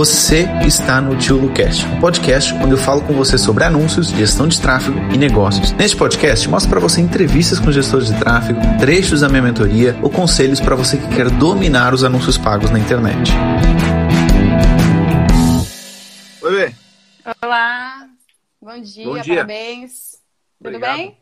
Você está no Tio Lucast, um podcast onde eu falo com você sobre anúncios, gestão de tráfego e negócios. Neste podcast, mostro para você entrevistas com gestores de tráfego, trechos da minha mentoria ou conselhos para você que quer dominar os anúncios pagos na internet. Oi, Bê. Olá, bom dia, Bom dia. parabéns. Tudo Obrigado. bem?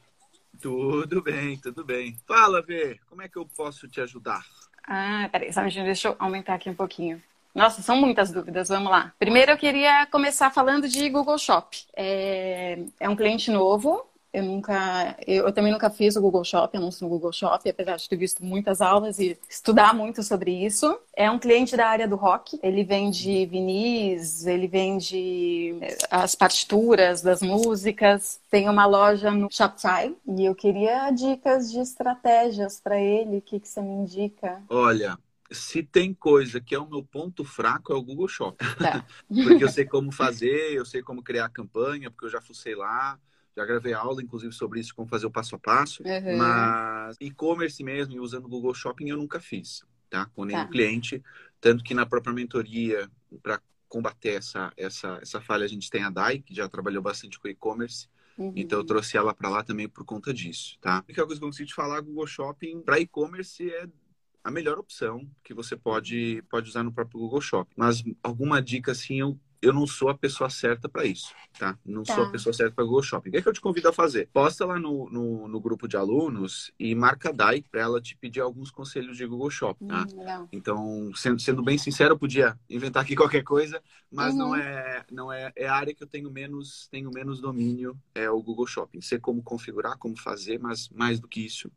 Tudo bem, tudo bem. Fala, Vê, como é que eu posso te ajudar? Ah, peraí, só um minutinho, deixa eu aumentar aqui um pouquinho. Nossa, são muitas dúvidas, vamos lá. Primeiro eu queria começar falando de Google Shop. É, é um cliente novo, eu nunca, eu, eu também nunca fiz o Google Shop, anúncio no Google Shop, apesar de ter visto muitas aulas e estudar muito sobre isso. É um cliente da área do rock, ele vende vinis, ele vende as partituras das músicas, tem uma loja no Shopify e eu queria dicas de estratégias para ele, o que, que você me indica? Olha, se tem coisa que é o meu ponto fraco é o Google Shop. Tá. Porque eu sei como fazer, eu sei como criar a campanha, porque eu já fucei lá. Já gravei aula, inclusive, sobre isso, como fazer o passo a passo. Uhum. Mas e-commerce mesmo, e usando o Google Shopping, eu nunca fiz, tá? Com nenhum Tá. cliente. Tanto que na própria mentoria, para combater essa, essa, essa falha, a gente tem a Dai, que já trabalhou bastante com e-commerce. Uhum. Então eu trouxe ela para lá também por conta disso, tá? A única coisa que eu consigo te falar, Google Shopping para e-commerce é a melhor opção que você pode pode usar no próprio Google Shopping. Mas alguma dica assim, eu eu não sou a pessoa certa para isso, tá? Não Tá. sou a pessoa certa para Google Shopping. O que, é que eu te convido a fazer? Posta lá no, no, no grupo de alunos e marca a Dai para ela te pedir alguns conselhos de Google Shopping, tá? Hum. Então, sendo, sendo bem sincero, eu podia inventar aqui qualquer coisa, mas Uhum. não é não é, é a área que eu tenho menos tenho menos domínio é o Google Shopping. Sei como configurar, como fazer, mas mais do que isso,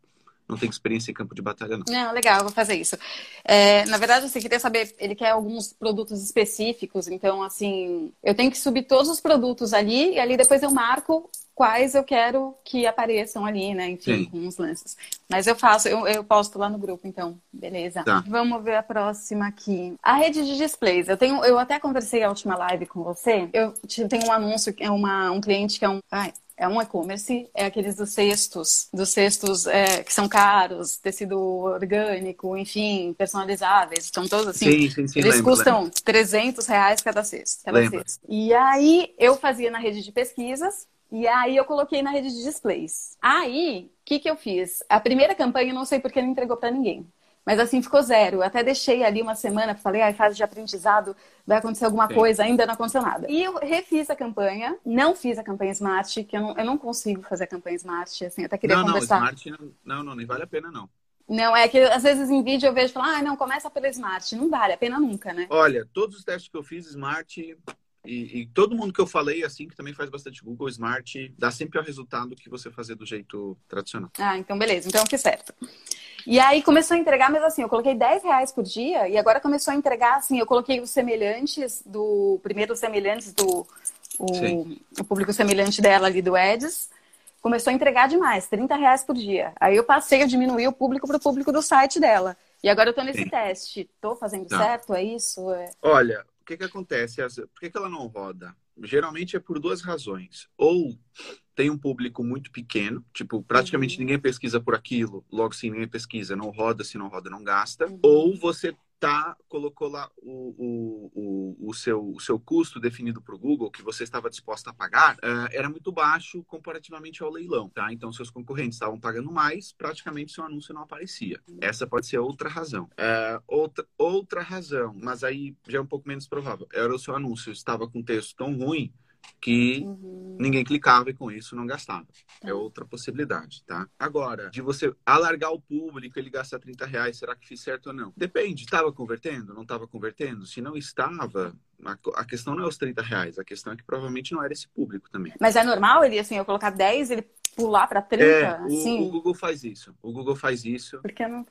não tenho experiência em campo de batalha não. Não, legal, vou fazer isso. É, na verdade, você queria saber, ele quer alguns produtos específicos, então, assim, eu tenho que subir todos os produtos ali e ali depois eu marco quais eu quero que apareçam ali, né? Enfim, Sim. com os lances. Mas eu faço, eu, eu posto lá no grupo, então, beleza. Tá. Vamos ver a próxima aqui. A rede de displays. Eu tenho, eu até conversei a última live com você. Eu te- tenho um anúncio, é uma, um cliente que é um. Ai, é um e-commerce, é aqueles dos cestos, dos cestos é, que são caros, tecido orgânico, enfim, personalizáveis, estão todos assim. sim, sim, sim, Eles lembro, custam 300 reais cada cesto. Cada Lembro. cesto. E aí eu fazia na rede de pesquisas e aí eu coloquei na rede de displays. Aí, o que, que eu fiz? A primeira campanha eu não sei porque não entregou para ninguém. Mas assim ficou zero. Eu até deixei ali uma semana, falei, ai, fase de aprendizado, vai acontecer alguma Sim. coisa, ainda não aconteceu nada. E eu refiz a campanha, não fiz a campanha Smart, que eu não, eu não consigo fazer a campanha Smart, assim, eu até queria Não, não, conversar. Smart não, não, não, nem vale a pena não. Não, é que às vezes em vídeo eu vejo falar, ah, não, começa pela Smart. Não vale a pena nunca, né? Olha, todos os testes que eu fiz, Smart e, e todo mundo que eu falei, assim, que também faz bastante Google, Smart, dá sempre o resultado que você fazer do jeito tradicional. Ah, então beleza, então fiz certo. E aí começou a entregar, mas assim, eu coloquei 10 reais por dia e agora começou a entregar, assim, eu coloquei os semelhantes do. Primeiro os semelhantes do. O, o público semelhante dela ali do Eds. Começou a entregar demais, 30 reais por dia. Aí eu passei, eu diminuí o público para o público do site dela. E agora eu tô nesse Sim. teste. Tô fazendo Tá. certo? É isso? É... Olha, o que que acontece? Por que, que ela não roda? Geralmente é por duas razões. Ou tem um público muito pequeno, tipo, praticamente Uhum. ninguém pesquisa por aquilo, logo se ninguém pesquisa, não roda, se não roda, não gasta. Uhum. Ou você tá, colocou lá o, o, o, o seu, o seu custo definido para o Google, que você estava disposto a pagar, eh, era muito baixo comparativamente ao leilão, tá? Então, seus concorrentes estavam pagando mais, praticamente seu anúncio não aparecia. Essa pode ser outra razão. É, outra, outra razão, mas aí já é um pouco menos provável, era o seu anúncio estava com texto tão ruim que Uhum. ninguém clicava e com isso não gastava. É Tá. outra possibilidade, tá? Agora, de você alargar o público, ele gastar 30 reais, será que fiz certo ou não? Depende, estava convertendo? Não estava convertendo? Se não estava, a, questão não é os 30 reais, a questão é que provavelmente não era esse público também. Mas é normal ele, assim, eu colocar 10 ele pular para 30? É, o, assim? o Google faz isso. O Google faz isso. Porque eu não.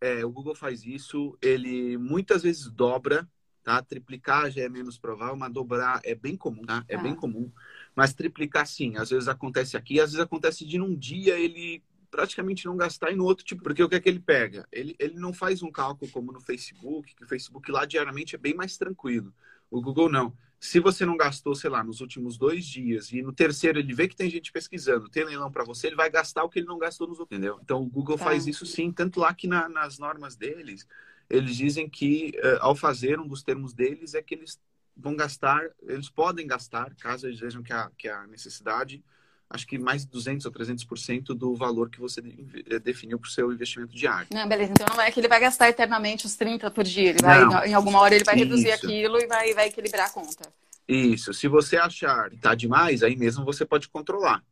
É, o Google faz isso, ele muitas vezes dobra, tá? Triplicar já é menos provável, mas dobrar é bem comum, tá? É Tá. bem comum. Mas triplicar sim, às vezes acontece aqui, às vezes acontece de num dia ele praticamente não gastar e no outro tipo, porque o que é que ele pega? Ele, ele não faz um cálculo como no Facebook, que o Facebook lá diariamente é bem mais tranquilo. O Google não. Se você não gastou, sei lá, nos últimos dois dias e no terceiro ele vê que tem gente pesquisando, tem leilão para você, ele vai gastar o que ele não gastou nos outros, entendeu? Então o Google Tá. faz isso sim, tanto lá que na- nas normas deles, eles dizem que eh, ao fazer um dos termos deles é que eles vão gastar, eles podem gastar, caso eles vejam que há, que há necessidade, acho que mais de 200 ou 300% do valor que você eh, definiu para o seu investimento diário. Não, beleza. Então não é que ele vai gastar eternamente os 30 por dia. Ele vai, não, em alguma hora ele vai reduzir isso. aquilo e vai, vai equilibrar a conta. Isso. Se você achar que está demais, aí mesmo você pode controlar.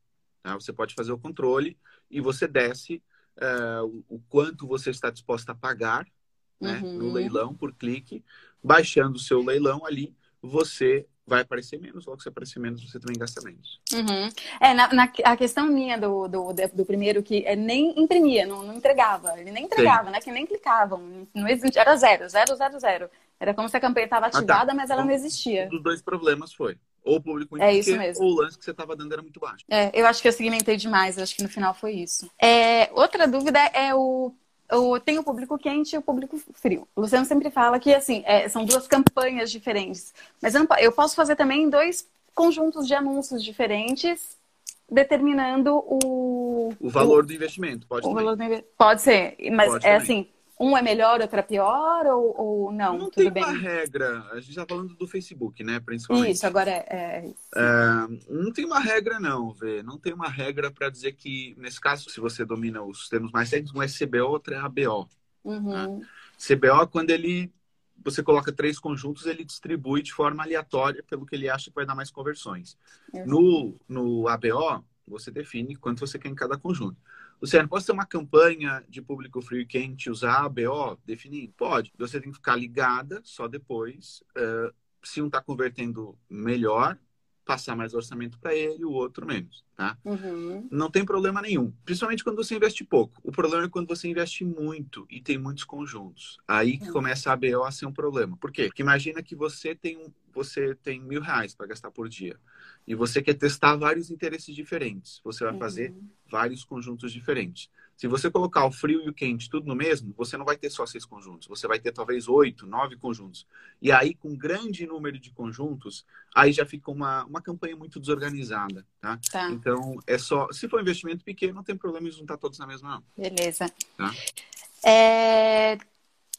Tá? Você pode fazer o controle e você desce uh, o, o, quanto você está disposto a pagar né, uhum. no leilão por clique. Baixando o seu leilão ali, você vai aparecer menos, logo se aparecer menos, você também gasta menos. Uhum. É, na, na, a questão minha do, do, do primeiro, que é, nem imprimia, não, não entregava. Ele nem entregava, Sim. né? Que nem clicavam. Não existia, era zero, zero, zero, zero. Era como se a campanha estava ativada, ah, tá. mas ela então, não existia. Um dos dois problemas foi. Ou o público muito é isso pequeno, mesmo. ou o lance que você estava dando era muito baixo. É, eu acho que eu segmentei demais, acho que no final foi isso. É, outra dúvida é o o, tem o público quente e o público frio. O Luciano sempre fala que assim é, são duas campanhas diferentes, mas eu, não, eu, posso fazer também dois conjuntos de anúncios diferentes, determinando o o valor o, do investimento. Pode, o valor do, pode ser, mas pode é também. assim um é melhor, outro é pior, ou, ou não? Não tem bem? uma regra. A gente está falando do Facebook, né? Principalmente. Isso, agora é. é, é não tem uma regra, não, Vê. Não tem uma regra para dizer que, nesse caso, se você domina os termos mais técnicos, um é CBO, outro é ABO. Uhum. Né? CBO, quando ele. Você coloca três conjuntos, ele distribui de forma aleatória pelo que ele acha que vai dar mais conversões. No, no ABO, você define quanto você quer em cada conjunto. Luciano, posso ter uma campanha de público frio e quente usar a BO? Definir? Pode. Você tem que ficar ligada só depois. Uh, se um está convertendo melhor, passar mais orçamento para ele, o outro menos, tá? Uhum. Não tem problema nenhum, principalmente quando você investe pouco. O problema é quando você investe muito e tem muitos conjuntos. Aí que uhum. começa a BO a ser um problema. Por quê? Porque imagina que você tem, um, você tem mil reais para gastar por dia e você quer testar vários interesses diferentes. Você vai uhum. fazer vários conjuntos diferentes. Se você colocar o frio e o quente tudo no mesmo, você não vai ter só seis conjuntos, você vai ter talvez oito, nove conjuntos. E aí, com um grande número de conjuntos, aí já fica uma, uma campanha muito desorganizada, tá? tá? Então, é só. Se for investimento pequeno, não tem problema em juntar todos na mesma, não. Beleza. Tá? É,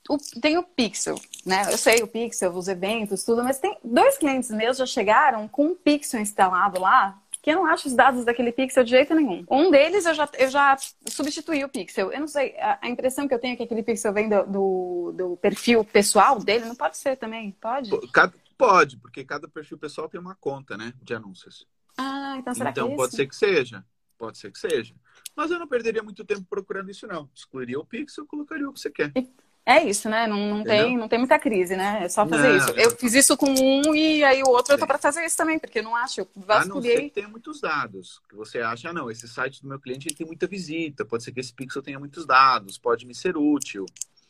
o, tem o Pixel, né? Eu sei o Pixel, os eventos, tudo, mas tem dois clientes meus já chegaram com um Pixel instalado lá que eu não acho os dados daquele pixel de jeito nenhum. Um deles eu já, eu já substituí o pixel. Eu não sei, a, a impressão que eu tenho é que aquele pixel vem do, do, do, perfil pessoal dele, não pode ser também? Pode? pode, porque cada perfil pessoal tem uma conta, né, de anúncios. Ah, então será então, que é pode ser que seja. Pode ser que seja. Mas eu não perderia muito tempo procurando isso, não. Excluiria o pixel e colocaria o que você quer. E é isso, né? Não, não, tem, não tem muita crise, né? É só fazer não, isso. Eu fiz isso com um e aí o outro eu tô para fazer isso também, porque eu não acho. Eu vasculhei. A não tenha muitos dados. Que você acha, ah, não, esse site do meu cliente ele tem muita visita. Pode ser que esse pixel tenha muitos dados, pode me ser útil.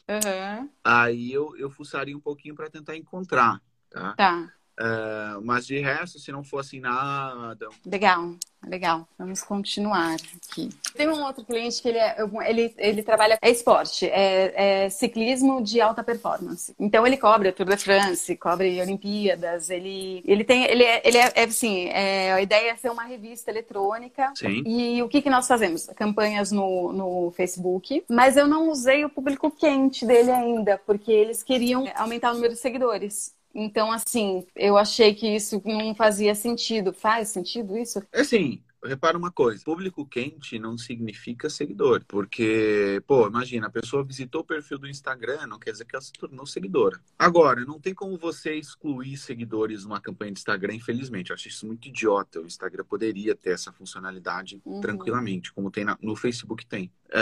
Uhum. Aí eu, eu fuçaria um pouquinho para tentar encontrar, tá? Tá. Uh, mas de resto, se não for assim nada. Legal, legal. Vamos continuar aqui. Tem um outro cliente que ele, é, ele, ele trabalha é esporte, é, é, ciclismo de alta performance. Então ele cobre a Tour de France, cobre Olimpíadas. Ele, ele tem, ele é, ele é, é assim, é, a ideia é ser uma revista eletrônica. Sim. E o que que nós fazemos? Campanhas no, no Facebook. Mas eu não usei o público quente dele ainda, porque eles queriam aumentar o número de seguidores. Então, assim, eu achei que isso não fazia sentido. Faz sentido isso? É sim. Repara uma coisa, público quente não significa seguidor, porque, pô, imagina, a pessoa visitou o perfil do Instagram, não quer dizer que ela se tornou seguidora. Agora, não tem como você excluir seguidores numa campanha de Instagram, infelizmente. Eu acho isso muito idiota. O Instagram poderia ter essa funcionalidade uhum. tranquilamente, como tem na, no Facebook tem. É,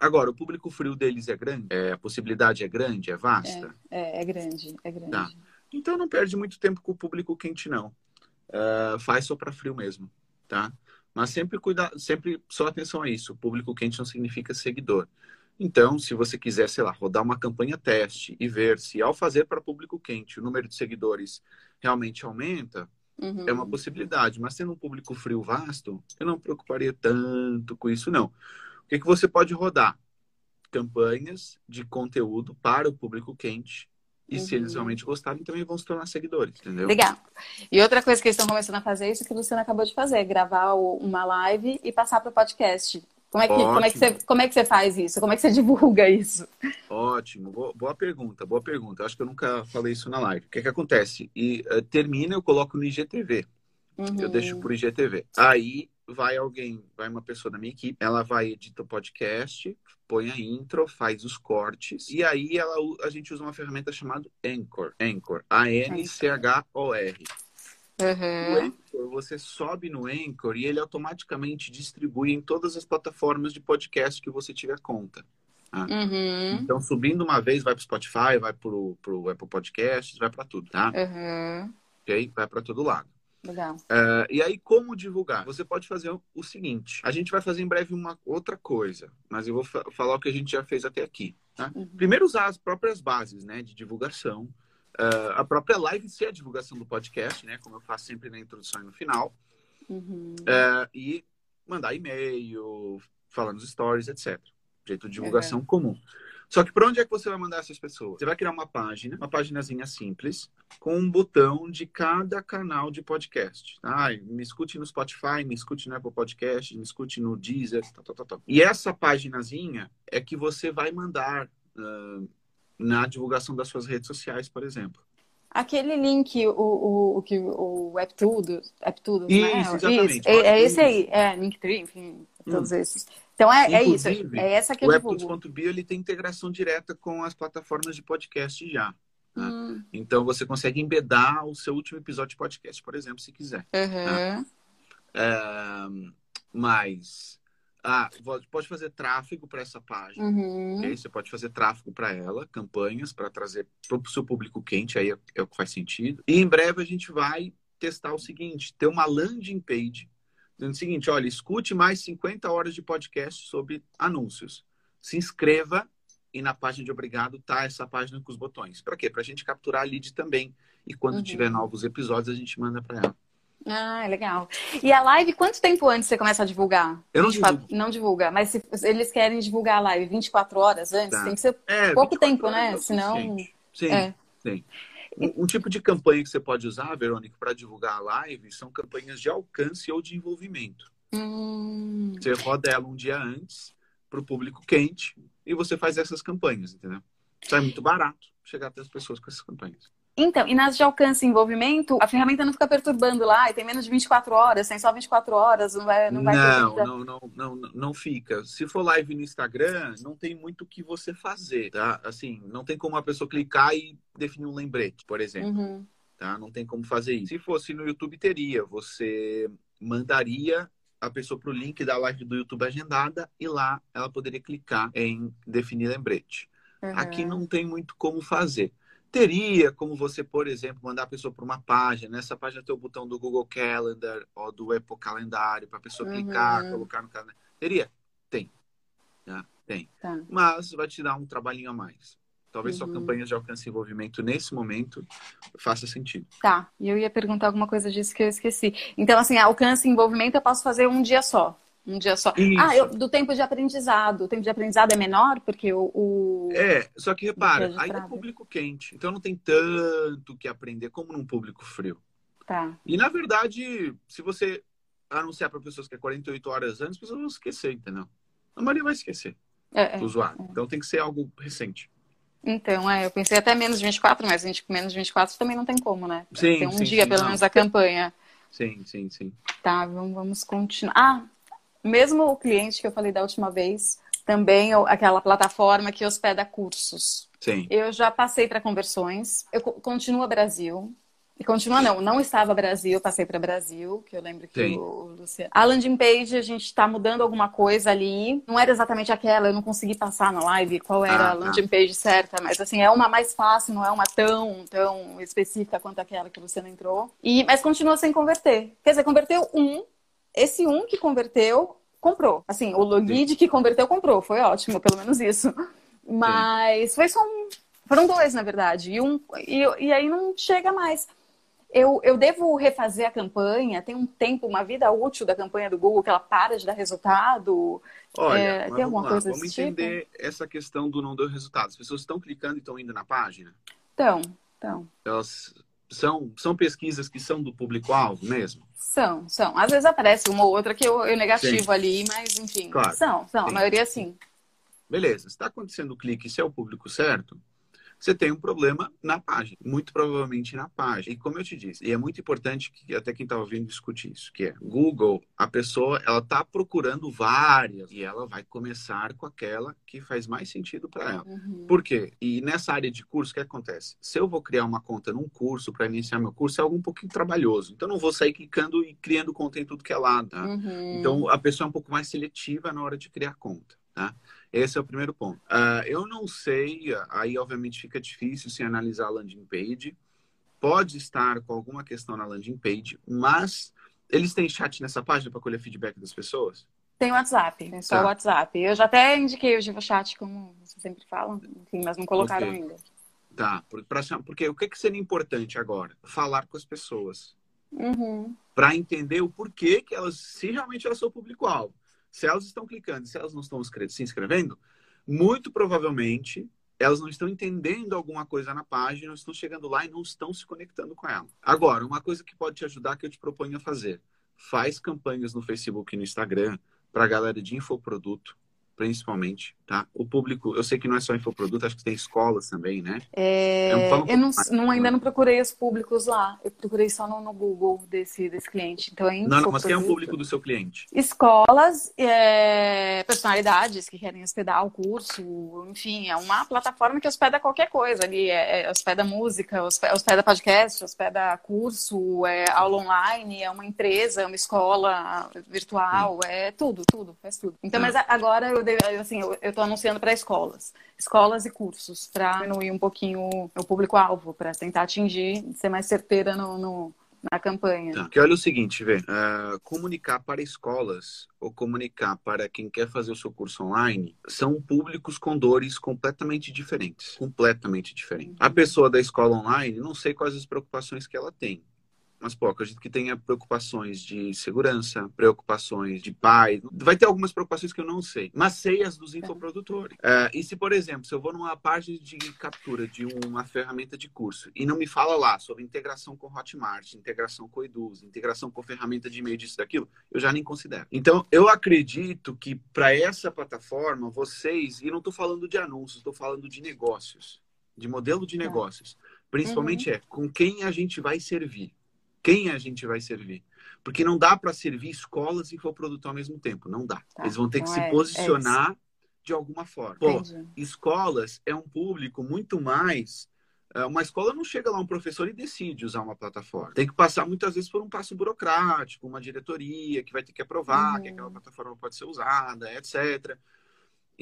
agora, o público frio deles é grande? É, a possibilidade é grande? É vasta? É, é, é grande, é grande. Tá. Então não perde muito tempo com o público quente, não. Uh, faz só para frio mesmo, tá? Mas sempre cuidar, sempre só atenção a isso. O público quente não significa seguidor. Então, se você quiser, sei lá, rodar uma campanha teste e ver se ao fazer para público quente o número de seguidores realmente aumenta, uhum. é uma possibilidade. Mas tendo um público frio vasto, eu não me preocuparia tanto com isso, não. O que, que você pode rodar? Campanhas de conteúdo para o público quente e uhum. se eles uhum. realmente gostarem, também vão se tornar seguidores, entendeu? Legal. E outra coisa que eles estão começando a fazer, isso que Luciano acabou de fazer, gravar uma live e passar para o podcast. Como é, que, como, é que você, como é que você faz isso? Como é que você divulga isso? Ótimo, boa, boa pergunta, boa pergunta. Acho que eu nunca falei isso na live. O que, é que acontece? E uh, termina, eu coloco no IGTV. Uhum. Eu deixo por IGTV. Aí vai alguém, vai uma pessoa da minha equipe, ela vai editar o podcast, põe a intro, faz os cortes, e aí ela, a gente usa uma ferramenta chamada Anchor. Anchor. A-N-C-H-O-R. Uhum. O Anchor, você sobe no Anchor e ele automaticamente distribui em todas as plataformas de podcast que você tiver conta. Tá? Uhum. Então, subindo uma vez, vai para o Spotify, vai para o Apple Podcasts, vai para tudo, tá? Uhum. Ok? Vai para todo lado. Legal. Uh, e aí, como divulgar? Você pode fazer o seguinte: a gente vai fazer em breve uma outra coisa, mas eu vou fa falar o que a gente já fez até aqui. Tá? Uhum. Primeiro, usar as próprias bases né, de divulgação. Uh, a própria live ser a divulgação do podcast, né? Como eu faço sempre na introdução e no final. Uhum. Uh, e mandar e-mail, falar nos stories, etc. Jeito de divulgação uhum. comum. Só que para onde é que você vai mandar essas pessoas? Você vai criar uma página, uma paginazinha simples, com um botão de cada canal de podcast. Ah, me escute no Spotify, me escute no Apple Podcast, me escute no Deezer, tal, tal, tal, tal. E essa paginazinha é que você vai mandar uh, na divulgação das suas redes sociais, por exemplo. Aquele link, o, o, o, que o AppTudo, AppTudo isso, né? exatamente. Isso. É, é, esse aí, é, Linktree, enfim, todos hum. esses. Então é, é isso, é essa que eu o divulgo. ele tem integração direta com as plataformas de podcast já. Né? Hum. Então você consegue embedar o seu último episódio de podcast, por exemplo, se quiser. Uhum. Né? É, mas ah, pode fazer tráfego para essa página. Uhum. Okay? Você pode fazer tráfego para ela, campanhas para trazer para o seu público quente, aí é, é, o que faz sentido. E em breve a gente vai testar o seguinte: ter uma landing page dizendo o seguinte: olha, escute mais 50 horas de podcast sobre anúncios. Se inscreva e na página de obrigado tá essa página com os botões. Para quê? Para a gente capturar a lead também. E quando uhum. tiver novos episódios, a gente manda para ela. Ah, legal. E a live, quanto tempo antes você começa a divulgar? Eu não 24... divulgo. Não divulga, mas se eles querem divulgar a live 24 horas antes, tá. tem que ser é, pouco tempo, né? É Senão. Sim, é. sim. Um, um, tipo de campanha que você pode usar, Verônica, para divulgar a live são campanhas de alcance ou de envolvimento. Hum. Você roda ela um dia antes para o público quente e você faz essas campanhas, entendeu? Isso é muito barato chegar até as pessoas com essas campanhas. Então, e nas de alcance e envolvimento, a ferramenta não fica perturbando lá, e tem menos de 24 horas, tem só 24 horas, não vai Não, vai não, não, não, não, não fica. Se for live no Instagram, não tem muito o que você fazer, tá? Assim, não tem como a pessoa clicar e definir um lembrete, por exemplo. Uhum. Tá? Não tem como fazer isso. Se fosse no YouTube, teria. Você mandaria a pessoa para o link da live do YouTube agendada e lá ela poderia clicar em definir lembrete. Uhum. Aqui não tem muito como fazer. Teria como você, por exemplo, mandar a pessoa para uma página. Nessa página tem o botão do Google Calendar ou do Apple Calendário para a pessoa uhum. clicar, colocar no calendário. Teria? Tem. Tem. Tá. Mas vai te dar um trabalhinho a mais. Talvez uhum. sua campanha de alcance e envolvimento nesse momento faça sentido. Tá. E eu ia perguntar alguma coisa disso que eu esqueci. Então, assim, alcance e envolvimento eu posso fazer um dia só. Um dia só. Isso. Ah, eu, do tempo de aprendizado. O tempo de aprendizado é menor porque o. o... É, só que repara, aí é público quente. Então não tem tanto que aprender como num público frio. Tá. E na verdade, se você anunciar para pessoas que é 48 horas antes, as pessoas vão esquecer, entendeu? A maioria vai esquecer é, do é, usuário. É. Então tem que ser algo recente. Então, é, eu pensei até menos de 24, mas 20, menos de 24 também não tem como, né? Sim, tem um sim, dia, sim, pelo não. menos, a campanha. Sim, sim, sim. Tá, vamos, vamos continuar. Ah, mesmo o cliente que eu falei da última vez, também aquela plataforma que hospeda cursos. Sim. Eu já passei para conversões. Eu continuo Brasil. E continua não, não estava Brasil, passei para Brasil, que eu lembro que Sim. o Luciano. A landing page, a gente está mudando alguma coisa ali. Não era exatamente aquela, eu não consegui passar na live qual era ah, a landing tá. page certa, mas assim, é uma mais fácil, não é uma tão, tão específica quanto aquela que você não entrou. E, mas continua sem converter. Quer dizer, converteu um, esse um que converteu, comprou. Assim, o lead que converteu, comprou. Foi ótimo, pelo menos isso. Mas Sim. foi só um. Foram dois, na verdade. E, um, e, e aí não chega mais. Eu, eu devo refazer a campanha? Tem um tempo, uma vida útil da campanha do Google que ela para de dar resultado? Olha, é, tem alguma lá, coisa Vamos tipo? entender essa questão do não deu resultado. As pessoas estão clicando e estão indo na página? Estão, estão. Elas São, são pesquisas que são do público-alvo mesmo? São, são. Às vezes aparece uma ou outra que eu, eu negativo sim. ali, mas enfim. Claro. São, são. Sim. A maioria sim. Beleza. Está acontecendo o clique, se é o público certo, você tem um problema na página, muito provavelmente na página. E como eu te disse, e é muito importante que até quem está ouvindo discute isso, que é Google, a pessoa ela está procurando várias e ela vai começar com aquela que faz mais sentido para ela. Uhum. Por quê? E nessa área de curso, o que acontece? Se eu vou criar uma conta num curso para iniciar meu curso, é algo um pouquinho trabalhoso. Então, eu não vou sair clicando e criando conta em tudo que é lado. Tá? Uhum. Então, a pessoa é um pouco mais seletiva na hora de criar conta. Tá? Esse é o primeiro ponto. Uh, eu não sei, aí obviamente fica difícil se analisar a landing page. Pode estar com alguma questão na landing page, mas eles têm chat nessa página para colher feedback das pessoas? Tem WhatsApp, tem só tá. o WhatsApp. Eu já até indiquei o Giva Chat, como vocês sempre falam, enfim, mas não colocaram okay. ainda. Tá, porque o que, que seria importante agora? Falar com as pessoas. Uhum. Para entender o porquê que elas, se realmente elas são público-alvo. Se elas estão clicando, se elas não estão se inscrevendo, muito provavelmente elas não estão entendendo alguma coisa na página, estão chegando lá e não estão se conectando com ela. Agora, uma coisa que pode te ajudar que eu te proponho a fazer: faz campanhas no Facebook e no Instagram para a galera de infoproduto principalmente, tá? O público, eu sei que não é só infoproduto, acho que tem escolas também, né? É, um eu não, não, ainda não procurei os públicos lá, eu procurei só no, no Google desse, desse cliente. Então, é não, não, mas quem é o público do seu cliente? Escolas, é, personalidades que querem hospedar o curso, enfim, é uma plataforma que hospeda qualquer coisa ali, é, é, hospeda música, hospeda podcast, hospeda curso, é aula online, é uma empresa, é uma escola virtual, Sim. é tudo, tudo, faz tudo. Então, mas agora eu assim, eu estou anunciando para escolas, escolas e cursos, para diminuir um pouquinho o público-alvo, para tentar atingir, ser mais certeira no, no na campanha. Tá. Que olha o seguinte, vê, uh, comunicar para escolas ou comunicar para quem quer fazer o seu curso online são públicos com dores completamente diferentes, completamente diferentes. Uhum. A pessoa da escola online, não sei quais as preocupações que ela tem mas pô, acredito que tenha preocupações de segurança, preocupações de paz. Vai ter algumas preocupações que eu não sei, mas sei as dos infoprodutores. É, e se, por exemplo, se eu vou numa página de captura de uma ferramenta de curso e não me fala lá sobre integração com Hotmart, integração com Eduz, integração com ferramenta de e-mail disso daquilo, eu já nem considero. Então, eu acredito que para essa plataforma, vocês, e não estou falando de anúncios, estou falando de negócios, de modelo de tá. negócios. Principalmente uhum. é com quem a gente vai servir quem a gente vai servir. Porque não dá para servir escolas e infoproduto ao mesmo tempo. Não dá. Tá. Eles vão ter que se é, é posicionar é de alguma forma. Pô, escolas é um público muito mais. É, uma escola não chega lá um professor e decide usar uma plataforma. Tem que passar muitas vezes por um passo burocrático, uma diretoria que vai ter que aprovar uhum. que aquela plataforma pode ser usada, etc.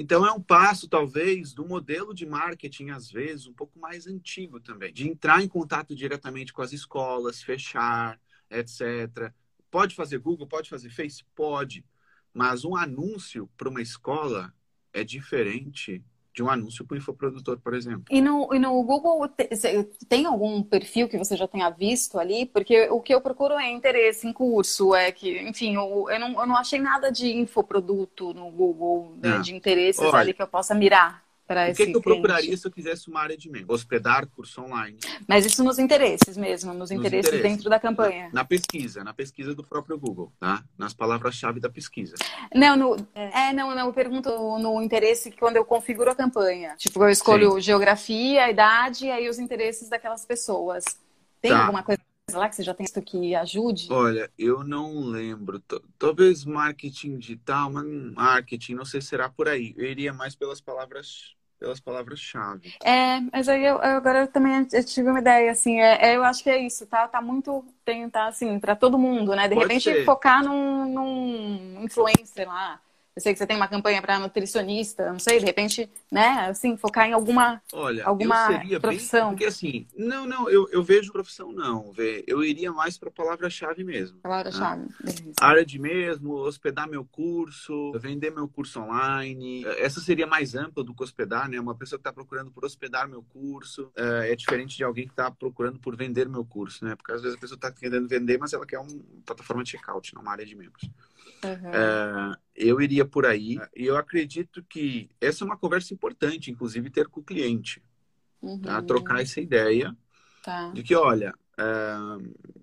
Então é um passo, talvez, do modelo de marketing, às vezes, um pouco mais antigo também, de entrar em contato diretamente com as escolas, fechar, etc. Pode fazer Google, pode fazer Face? Pode. Mas um anúncio para uma escola é diferente de um anúncio para o infoprodutor, por exemplo. E no, e no Google tem algum perfil que você já tenha visto ali? Porque o que eu procuro é interesse em curso, é que, enfim, eu, eu, não, eu não achei nada de infoproduto no Google, né, de interesses Olha, ali que eu possa mirar para esse O que, que eu procuraria se eu quisesse uma área de membro? Hospedar curso online. Mas isso nos interesses mesmo, nos, nos interesses, interesses, dentro da campanha. Na, pesquisa, na pesquisa do próprio Google, tá? Nas palavras-chave da pesquisa. Não, no, é, não, não, eu pergunto no interesse quando eu configuro a campanha. Tipo, eu escolho Sim. geografia, idade e aí os interesses daquelas pessoas. Tem tá. alguma coisa lá que você já tem visto que ajude? Olha, eu não lembro. Talvez marketing digital, mas marketing, não sei se será por aí. Eu iria mais pelas palavras pelas palavras-chave. É, mas aí eu, agora eu também eu tive uma ideia, assim, é, é, eu acho que é isso, tá? Tá muito, tem, tá assim, para todo mundo, né? De Pode repente ser. focar num, num influencer lá, eu sei que você tem uma campanha para nutricionista, não sei, de repente, né, assim, focar em alguma, Olha, alguma profissão. Bem, porque assim, não, não, eu, eu vejo profissão não, eu iria mais para palavra-chave mesmo. Palavra-chave, né? Área de mesmo, hospedar meu curso, vender meu curso online. Essa seria mais ampla do que hospedar, né? Uma pessoa que está procurando por hospedar meu curso é, é diferente de alguém que está procurando por vender meu curso, né? Porque às vezes a pessoa está querendo vender, mas ela quer uma plataforma de checkout, não uma área de membros. Uhum. É, eu iria por aí e eu acredito que essa é uma conversa importante, inclusive ter com o cliente, uhum. tá? trocar essa ideia tá. de que, olha,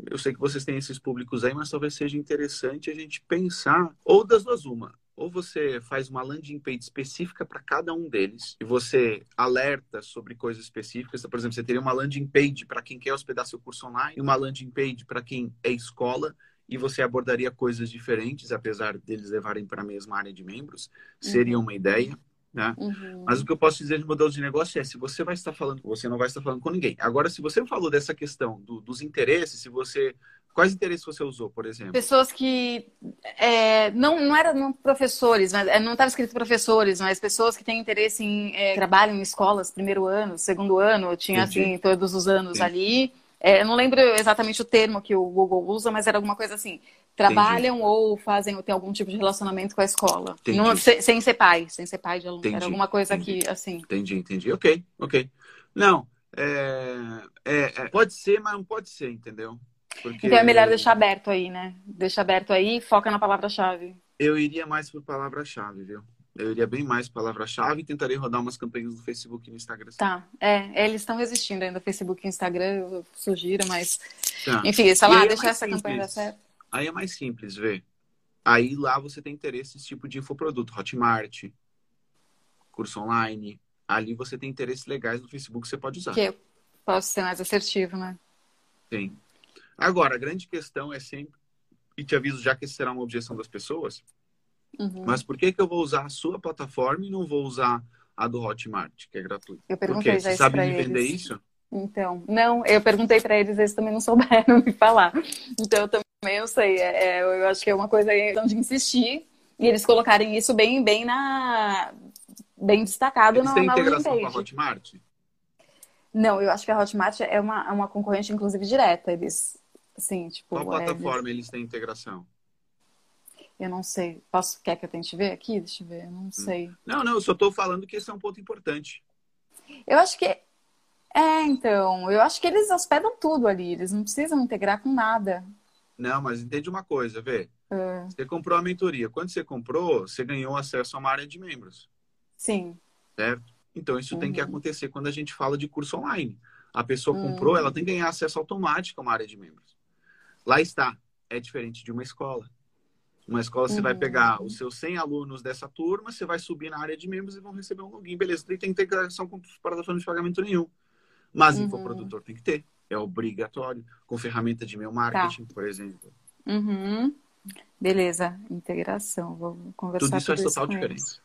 eu sei que vocês têm esses públicos aí, mas talvez seja interessante a gente pensar, ou das duas uma, ou você faz uma landing page específica para cada um deles e você alerta sobre coisas específicas. Por exemplo, você teria uma landing page para quem quer hospedar seu curso online e uma landing page para quem é escola e você abordaria coisas diferentes, apesar deles levarem para a mesma área de membros. Seria uhum. uma ideia. Né? Uhum. Mas o que eu posso dizer de modelo de negócio é: se você vai estar falando, você não vai estar falando com ninguém. Agora, se você falou dessa questão do, dos interesses, se você Quais interesses você usou, por exemplo? Pessoas que é, não, não eram professores, mas é, não estava escrito professores, mas pessoas que têm interesse em é, trabalham em escolas, primeiro ano, segundo ano, tinha Entendi. assim todos os anos Sim. ali. É, eu não lembro exatamente o termo que o Google usa, mas era alguma coisa assim. Trabalham Entendi. ou fazem ou tem algum tipo de relacionamento com a escola. Não, sem, sem, ser pai, sem ser pai de aluno. Entendi. Era alguma coisa que, assim. Entendi, entendi. Ok, ok. Não, é, é, é, pode ser, mas não pode ser, entendeu? Porque... Então é melhor deixar aberto aí, né? Deixa aberto aí e foca na palavra-chave. Eu iria mais por palavra-chave, viu? Eu iria bem mais palavra-chave e tentaria rodar umas campanhas no Facebook e no Instagram. Tá, é, eles estão resistindo ainda, Facebook e Instagram, sugiro, mas. Tá. Enfim, sei lá, é deixar essa simples. campanha dar certo. Aí é mais simples, vê. Aí lá você tem interesse nesse tipo de infoproduto, Hotmart, curso online. Ali você tem interesses legais no Facebook que você pode usar. Que eu posso ser mais assertivo, né? Tem. Agora, a grande questão é sempre, e te aviso já que será uma objeção das pessoas, uhum. mas por que, que eu vou usar a sua plataforma e não vou usar a do Hotmart, que é gratuita? Eu perguntei Porque você sabe me vender eles. isso? Então, não, eu perguntei para eles, eles também não souberam me falar. Então, eu também eu sei, é, é eu acho que é uma coisa de insistir e eles colocarem isso bem, bem na bem destacado eles na, têm na integração com a Hotmart? Não, eu acho que a Hotmart é uma, é uma concorrente, inclusive, direta. Eles Sim, tipo. Qual plataforma eles... eles têm integração? Eu não sei. Posso, quer que eu tente ver aqui? Deixa eu ver, eu não hum. sei. Não, não, eu só estou falando que esse é um ponto importante. Eu acho que. É, então, eu acho que eles hospedam tudo ali, eles não precisam integrar com nada. Não, mas entende uma coisa, vê. É. Você comprou a mentoria. Quando você comprou, você ganhou acesso a uma área de membros. Sim. Certo? Então, isso uhum. tem que uhum. acontecer quando a gente fala de curso online. A pessoa uhum. comprou, ela tem que ganhar acesso automático a uma área de membros. Lá está. É diferente de uma escola. Uma escola você uhum. vai pegar os seus 100 alunos dessa turma, você vai subir na área de membros e vão receber um login. Beleza, tem integração com plataforma de pagamento nenhum. Mas uhum. infoprodutor tem que ter. É obrigatório. Com ferramenta de e-mail marketing, tá. por exemplo. Uhum. Beleza, integração. Vou conversar Tudo isso faz total diferença.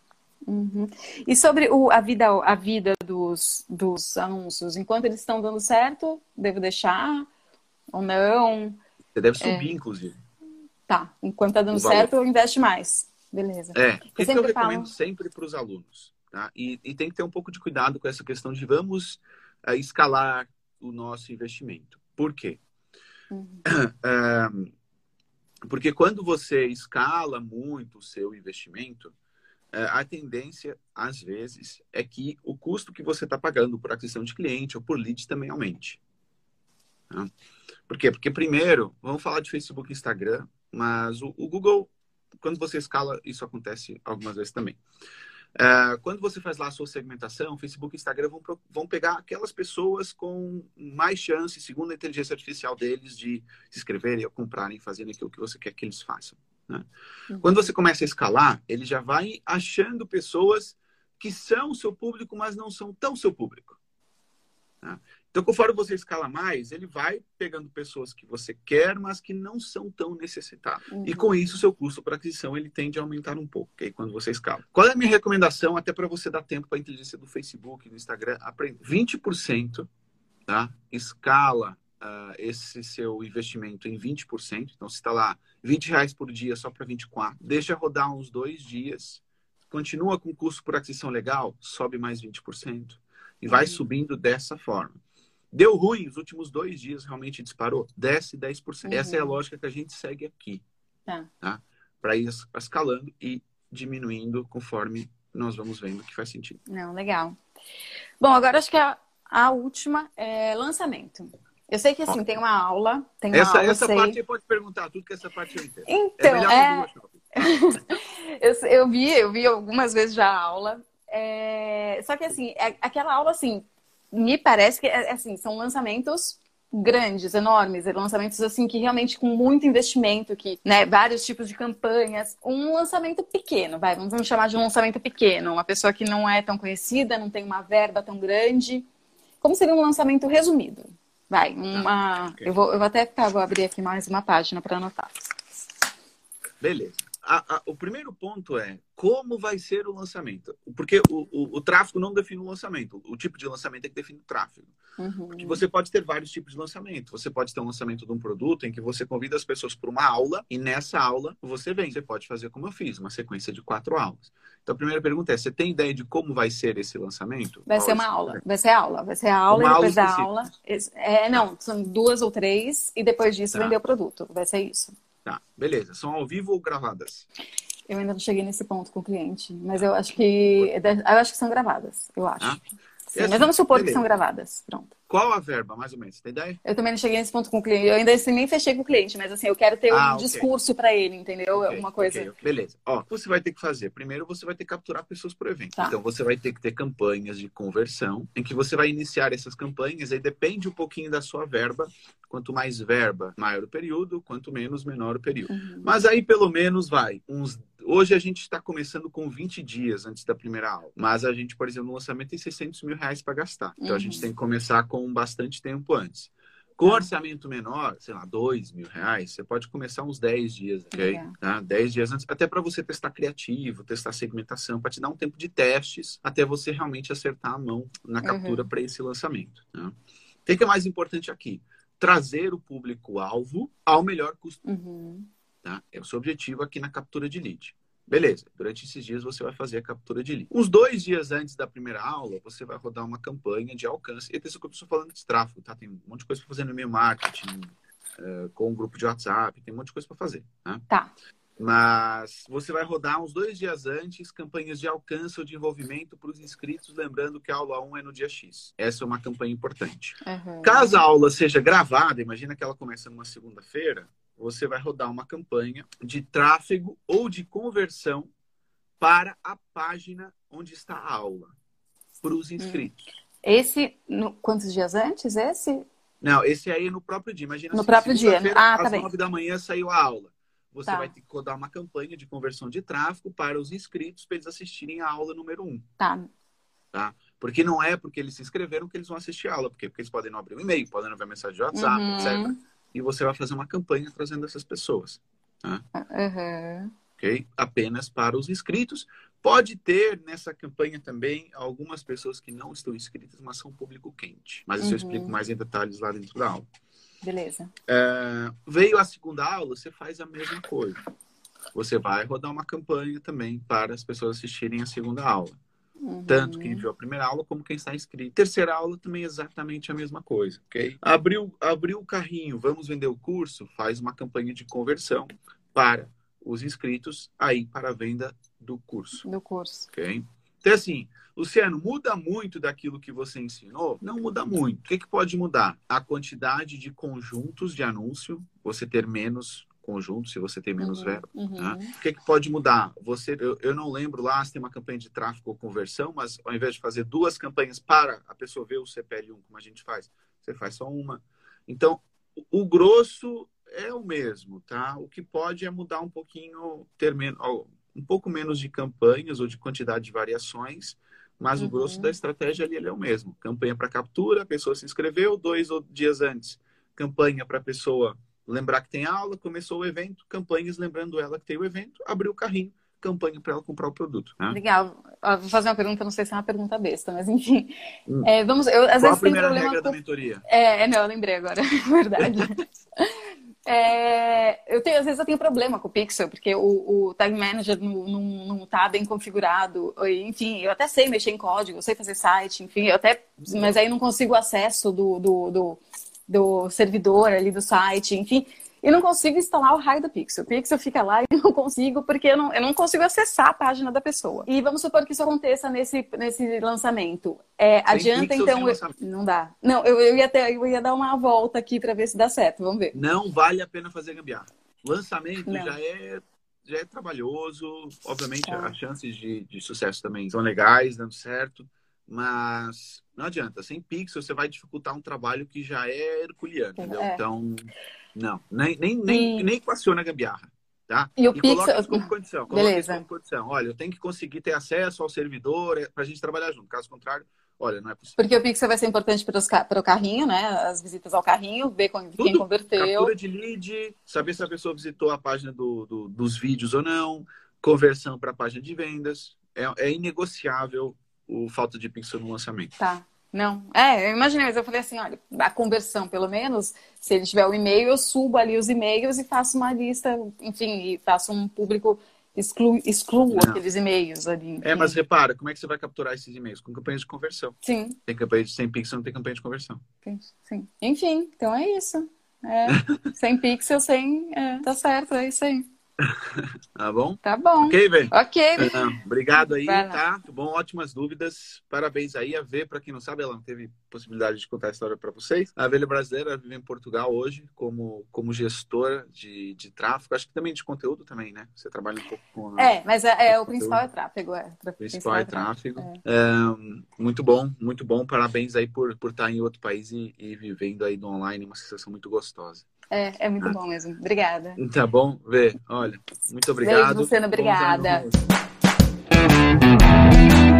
Uhum. E sobre o, a vida, a vida dos, dos anúncios, enquanto eles estão dando certo, devo deixar ou não? Você deve subir, é. inclusive. Tá. Enquanto tá dando certo, investe mais. Beleza. É. O que, eu, que eu recomendo sempre para os alunos? Tá? E, e, tem que ter um pouco de cuidado com essa questão de vamos uh, escalar o nosso investimento. Por quê? Uhum. Uh, porque quando você escala muito o seu investimento, uh, a tendência, às vezes, é que o custo que você está pagando por aquisição de cliente ou por lead também aumente. Tá? Por quê? Porque primeiro, vamos falar de Facebook e Instagram, mas o, o Google, quando você escala, isso acontece algumas vezes também. Uh, quando você faz lá a sua segmentação, Facebook e Instagram vão, vão pegar aquelas pessoas com mais chance, segundo a inteligência artificial deles, de se inscreverem ou comprarem, fazendo aquilo que você quer que eles façam. Né? Uhum. Quando você começa a escalar, ele já vai achando pessoas que são o seu público, mas não são tão seu público. Né? Então, conforme você escala mais, ele vai pegando pessoas que você quer, mas que não são tão necessitadas. Uhum. E com isso, o seu custo para aquisição ele tende a aumentar um pouco, okay? quando você escala. Qual é a minha recomendação, até para você dar tempo para a inteligência do Facebook, do Instagram, aprender? 20%, tá? Escala uh, esse seu investimento em 20%. Então, se está lá 20 reais por dia só para 24, deixa rodar uns dois dias, continua com custo por aquisição legal, sobe mais 20%. E vai uhum. subindo dessa forma. Deu ruim, os últimos dois dias realmente disparou. Desce 10%. Uhum. Essa é a lógica que a gente segue aqui. Tá. tá? Para ir escalando e diminuindo conforme nós vamos vendo que faz sentido. Não, legal. Bom, agora acho que a, a última é lançamento. Eu sei que assim, tem uma aula. Tem uma essa aula, essa parte você pode perguntar, tudo que essa parte eu entendo. Então, é. é... eu, eu, vi, eu vi algumas vezes já a aula. É... Só que assim, é, aquela aula assim, me parece que é, é assim, são lançamentos grandes, enormes, lançamentos assim que realmente com muito investimento, que, né, vários tipos de campanhas, um lançamento pequeno, vai, vamos chamar de um lançamento pequeno, uma pessoa que não é tão conhecida, não tem uma verba tão grande. Como seria um lançamento resumido? Vai, uma, okay. eu vou, eu vou até tá, vou abrir aqui mais uma página para anotar. Beleza a, a, o primeiro ponto é como vai ser o lançamento. Porque o, o, o, tráfego não define o lançamento. O tipo de lançamento é que define o tráfego. Uhum. Porque você pode ter vários tipos de lançamento. Você pode ter um lançamento de um produto em que você convida as pessoas para uma aula e nessa aula você vem. Você pode fazer como eu fiz, uma sequência de quatro aulas. Então a primeira pergunta é: você tem ideia de como vai ser esse lançamento? Vai Qual ser uma aula. Vai ser aula. Vai ser aula uma e depois da aula. É, não, são duas ou três e depois disso tá. vender o produto. Vai ser isso. Tá, beleza. São ao vivo ou gravadas? Eu ainda não cheguei nesse ponto com o cliente, mas eu acho que eu acho que são gravadas, eu acho. Ah, Sim, assim, mas vamos supor beleza. que são gravadas. Pronto. Qual a verba, mais ou menos? Você tem ideia? Eu também não cheguei nesse ponto com o cliente. Eu ainda assim, nem fechei com o cliente, mas assim, eu quero ter ah, um okay. discurso para ele, entendeu? Okay, Alguma coisa. Okay. Beleza. Ó, você vai ter que fazer. Primeiro, você vai ter que capturar pessoas para o evento. Tá. Então, você vai ter que ter campanhas de conversão, em que você vai iniciar essas campanhas, aí depende um pouquinho da sua verba. Quanto mais verba, maior o período, quanto menos, menor o período. Uhum. Mas aí, pelo menos, vai uns Hoje a gente está começando com 20 dias antes da primeira aula. Mas a gente, por exemplo, no lançamento tem 600 mil reais para gastar. Então uhum. a gente uhum. tem que começar com bastante tempo antes. Com tá. orçamento menor, sei lá, 2 mil reais, você pode começar uns 10 dias, ok? É. Tá? 10 dias antes, até para você testar criativo, testar segmentação, para te dar um tempo de testes, até você realmente acertar a mão na captura uhum. para esse lançamento. Tá? O que é mais importante aqui? Trazer o público-alvo ao melhor custo. Uhum. Tá? É o seu objetivo aqui na captura de lead. Beleza, durante esses dias você vai fazer a captura de lead. Uns dois dias antes da primeira aula, você vai rodar uma campanha de alcance. E atenção que eu estou falando de tráfego, tá? Tem um monte de coisa para fazer no e-mail marketing, uh, com um grupo de WhatsApp, tem um monte de coisa para fazer. Né? Tá. Mas você vai rodar uns dois dias antes campanhas de alcance ou de envolvimento para os inscritos, lembrando que a aula 1 é no dia X. Essa é uma campanha importante. Uhum. Caso a aula seja gravada, imagina que ela começa numa segunda-feira, você vai rodar uma campanha de tráfego ou de conversão para a página onde está a aula, para os inscritos. Esse, no, quantos dias antes? Esse? Não, esse aí é no próprio dia. Imagina no assim, próprio dia. Ah, tá às bem. nove da manhã saiu a aula. Você tá. vai ter que rodar uma campanha de conversão de tráfego para os inscritos para eles assistirem a aula número um. Tá. Tá? Porque não é porque eles se inscreveram que eles vão assistir a aula. Porque, porque eles podem não abrir um e-mail, podem não ver mensagem de WhatsApp, uhum. etc e você vai fazer uma campanha trazendo essas pessoas. Tá? Uhum. Ok? Apenas para os inscritos. Pode ter nessa campanha também algumas pessoas que não estão inscritas, mas são público quente. Mas isso uhum. eu explico mais em detalhes lá dentro da aula. Beleza. É, veio a segunda aula, você faz a mesma coisa. Você vai rodar uma campanha também para as pessoas assistirem a segunda aula. Uhum. Tanto quem viu a primeira aula como quem está inscrito. Terceira aula também é exatamente a mesma coisa, ok? Abriu, abriu o carrinho, vamos vender o curso, faz uma campanha de conversão para os inscritos aí para a venda do curso. Do curso. Ok? Então, assim, Luciano, muda muito daquilo que você ensinou? Não muda muito. O que, que pode mudar? A quantidade de conjuntos de anúncio, você ter menos conjunto, se você tem menos uhum, verba. Uhum. Né? O que, que pode mudar? Você, eu, eu não lembro lá se tem uma campanha de tráfego ou conversão, mas ao invés de fazer duas campanhas para a pessoa ver o CPL1, como a gente faz, você faz só uma. Então, o, o grosso é o mesmo, tá? O que pode é mudar um pouquinho, ter menos, um pouco menos de campanhas ou de quantidade de variações, mas uhum. o grosso da estratégia ali é o mesmo. Campanha para captura, a pessoa se inscreveu dois dias antes. Campanha para a pessoa lembrar que tem aula, começou o evento, campanhas lembrando ela que tem o evento, abriu o carrinho, campanha para ela comprar o produto. Né? Legal. vou fazer uma pergunta, não sei se é uma pergunta besta, mas enfim. Hum. É, vamos, eu, às Qual vezes a primeira regra com... da mentoria? É, é, não, eu lembrei agora, verdade. É, eu tenho, às vezes eu tenho problema com o Pixel, porque o, o Tag Manager não está bem configurado. Enfim, eu até sei mexer em código, eu sei fazer site, enfim, eu até, mas aí não consigo acesso do, do, do do servidor ali do site, enfim. E não consigo instalar o raio do Pixel. O Pixel fica lá e não consigo, porque eu não, eu não consigo acessar a página da pessoa. E vamos supor que isso aconteça nesse, nesse lançamento. É, adianta, então. Eu... Não dá. Não, eu, eu, ia eu ia dar uma volta aqui para ver se dá certo. Vamos ver. Não vale a pena fazer gambiarra. Lançamento não. já é já é trabalhoso. Obviamente, tá. as chances de, de sucesso também são legais, dando certo mas não adianta. Sem pixel, você vai dificultar um trabalho que já é herculeano, entendeu? É. Então, não. Nem, nem, nem, E- nem equaciona a gambiarra. Tá? E o coloca Pixel- isso como condição. Beleza. como condição. Olha, eu tenho que conseguir ter acesso ao servidor para a gente trabalhar junto. Caso contrário, olha, não é possível. Porque o Pixel vai ser importante para, os para o carrinho, né? As visitas ao carrinho, ver com- quem Tudo. converteu. Captura de lead, saber se a pessoa visitou a página do, do- dos vídeos ou não, conversão para a página de vendas. É, é inegociável o falta de pixel no lançamento. Tá. Não. É, eu imaginei, mas eu falei assim, olha, a conversão, pelo menos, se ele tiver o e-mail, eu subo ali os e-mails e faço uma lista, enfim, e faço um público, excluo, excluo Não. aqueles e-mails ali. É, enfim. mas repara, como é que você vai capturar esses e-mails? Com campanhas de conversão. Sim, Tem campanha de 100 pixel, não tem campanha de conversão. sim, sim. Enfim, então é isso. É, sem pixel, sem. é, tá certo, é isso aí. Tá bom? Tá bom. Ok, velho? Ok. Obrigado aí, tá? Muito bom, ótimas dúvidas. Parabéns aí. A V, para quem não sabe, ela não teve possibilidade de contar a história para vocês. A Velha Brasileira vive em Portugal hoje como, como gestora de, de tráfego. Acho que também de conteúdo também, né? Você trabalha um pouco com a... É, mas é, é, o principal é tráfego. É, O principal é tráfego. É, muito bom, muito bom. Parabéns aí por, por estar em outro país e, e vivendo aí no online, uma sensação muito gostosa. É, é muito bom mesmo. Obrigada. Tá bom? Vê, olha, muito obrigado. Beijo, Luciano, Bons obrigada.